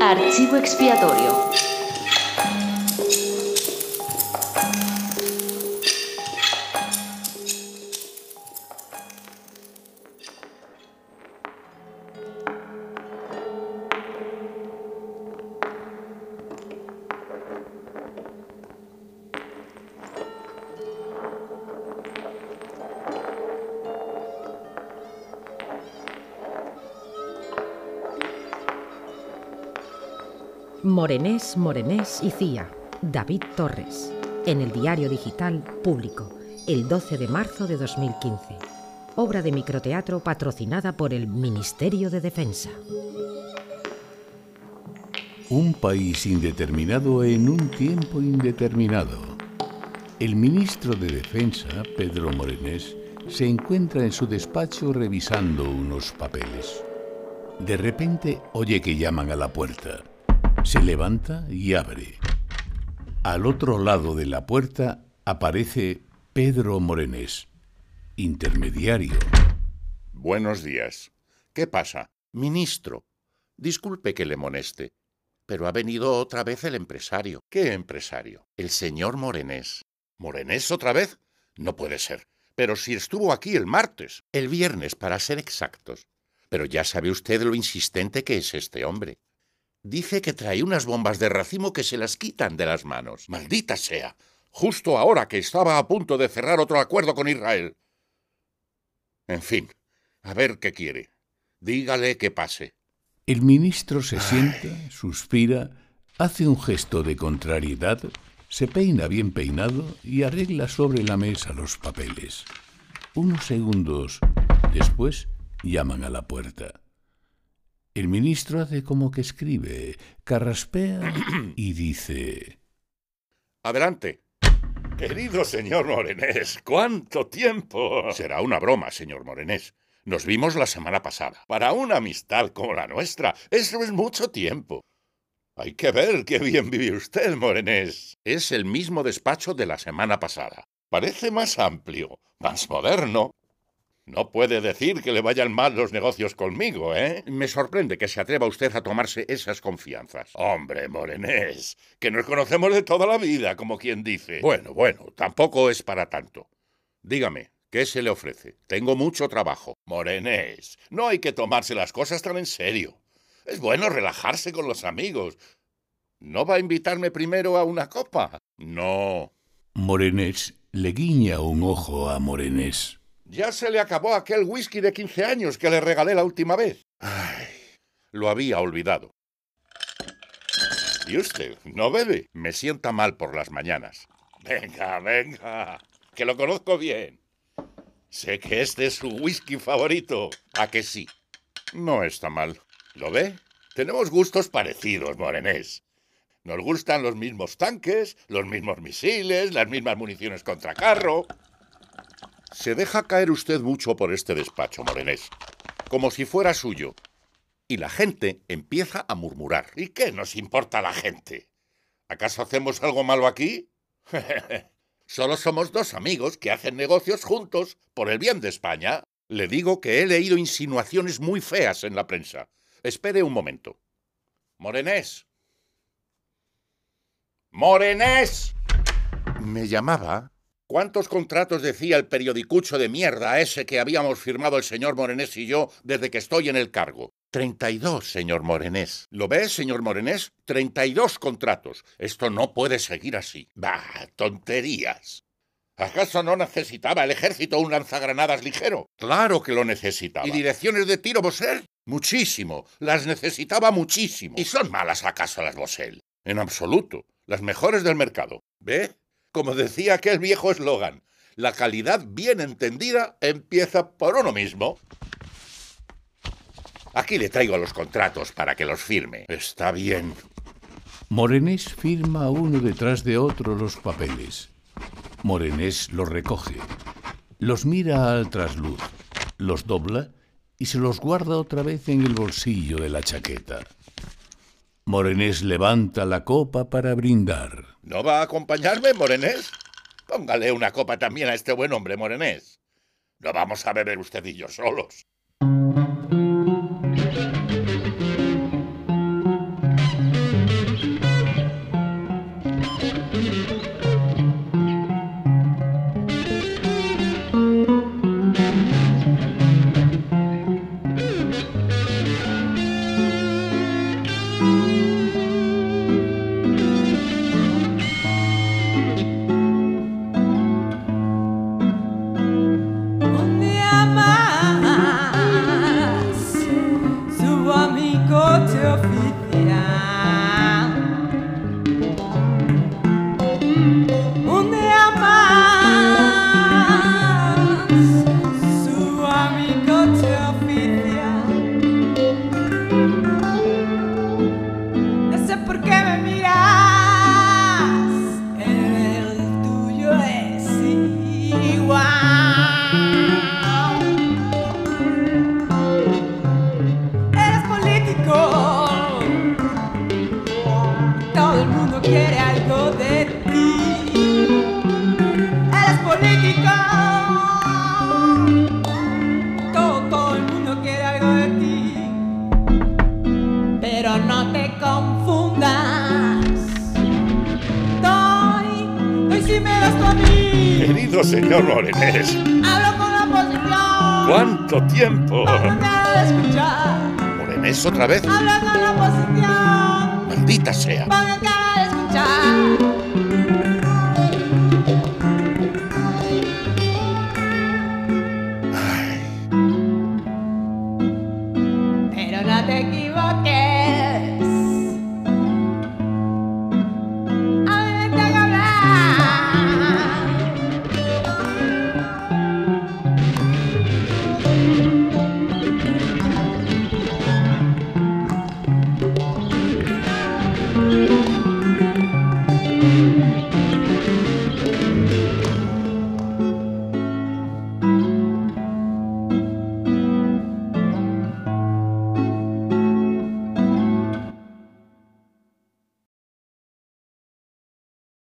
Archivo expiatorio. Morenés, Morenés y Cía, David Torres, en el diario digital Público, el 12 de marzo de 2015. Obra de microteatro patrocinada por el Ministerio de Defensa. Un país indeterminado en un tiempo indeterminado. El ministro de Defensa, Pedro Morenés, se encuentra en su despacho revisando unos papeles. De repente oye que llaman a la puerta. Se levanta y abre. Al otro lado de la puerta aparece Pedro Morenés, intermediario. Buenos días. ¿Qué pasa? Ministro, disculpe que le moleste, pero ha venido otra vez el empresario. ¿Qué empresario? El señor Morenés. ¿Morenés otra vez? No puede ser. Pero si estuvo aquí el martes, el viernes para ser exactos. Pero ya sabe usted lo insistente que es este hombre. Dice que trae unas bombas de racimo que se las quitan de las manos. Maldita sea. Justo ahora que estaba a punto de cerrar otro acuerdo con Israel. En fin, a ver qué quiere. Dígale que pase. El ministro se sienta, suspira, hace un gesto de contrariedad, se peina bien peinado y arregla sobre la mesa los papeles. Unos segundos después llaman a la puerta. El ministro hace como que escribe, carraspea y dice... Adelante. Querido señor Morenés, ¿cuánto tiempo? Será una broma, señor Morenés. Nos vimos la semana pasada. Para una amistad como la nuestra, eso es mucho tiempo. Hay que ver qué bien vive usted, Morenés. Es el mismo despacho de la semana pasada. Parece más amplio, más moderno, no puede decir que le vayan mal los negocios conmigo, ¿eh? Me sorprende que se atreva usted a tomarse esas confianzas. Hombre, Morenés, que nos conocemos de toda la vida, como quien dice. Bueno, bueno, tampoco es para tanto. Dígame, ¿qué se le ofrece? Tengo mucho trabajo. Morenés, no hay que tomarse las cosas tan en serio. Es bueno relajarse con los amigos. ¿No va a invitarme primero a una copa? No. Morenés le guiña un ojo a Morenés. Ya se le acabó aquel whisky de quince años que le regalé la última vez. Ay, lo había olvidado. ¿Y usted no bebe? Me sienta mal por las mañanas. Venga, venga, que lo conozco bien. Sé que este es su whisky favorito. ¿A que sí? No está mal. ¿Lo ve? Tenemos gustos parecidos, Morenés. Nos gustan los mismos tanques, los mismos misiles, las mismas municiones contra carro. Se deja caer usted mucho por este despacho, Morenés, como si fuera suyo. Y la gente empieza a murmurar. ¿Y qué nos importa la gente? ¿Acaso hacemos algo malo aquí? Solo somos dos amigos que hacen negocios juntos por el bien de España. Le digo que he leído insinuaciones muy feas en la prensa. Espere un momento. Morenés. Morenés. Me llamaba ¿Cuántos contratos decía el periodicucho de mierda ese que habíamos firmado el señor Morenés y yo desde que estoy en el cargo? Treinta y dos, señor Morenés. ¿Lo ve, señor Morenés? Treinta y dos contratos. Esto no puede seguir así. Bah, tonterías. ¿Acaso no necesitaba el ejército un lanzagranadas ligero? Claro que lo necesitaba. ¿Y direcciones de tiro Bosel? Muchísimo. Las necesitaba muchísimo. ¿Y son malas acaso las Bosel? En absoluto. Las mejores del mercado. ¿Ve? Como decía aquel viejo eslogan, la calidad bien entendida empieza por uno mismo. Aquí le traigo los contratos para que los firme. Está bien. Morenés firma uno detrás de otro los papeles. Morenés los recoge, los mira al trasluz, los dobla y se los guarda otra vez en el bolsillo de la chaqueta. Morenés levanta la copa para brindar. ¿No va a acompañarme, Morenés? Póngale una copa también a este buen hombre, Morenés. No vamos a beber usted y yo solos. Señor Morenés, Hablo con la oposición. ¿cuánto tiempo? De escuchar. Morenés otra vez. Hablo con la oposición. Maldita sea. De escuchar.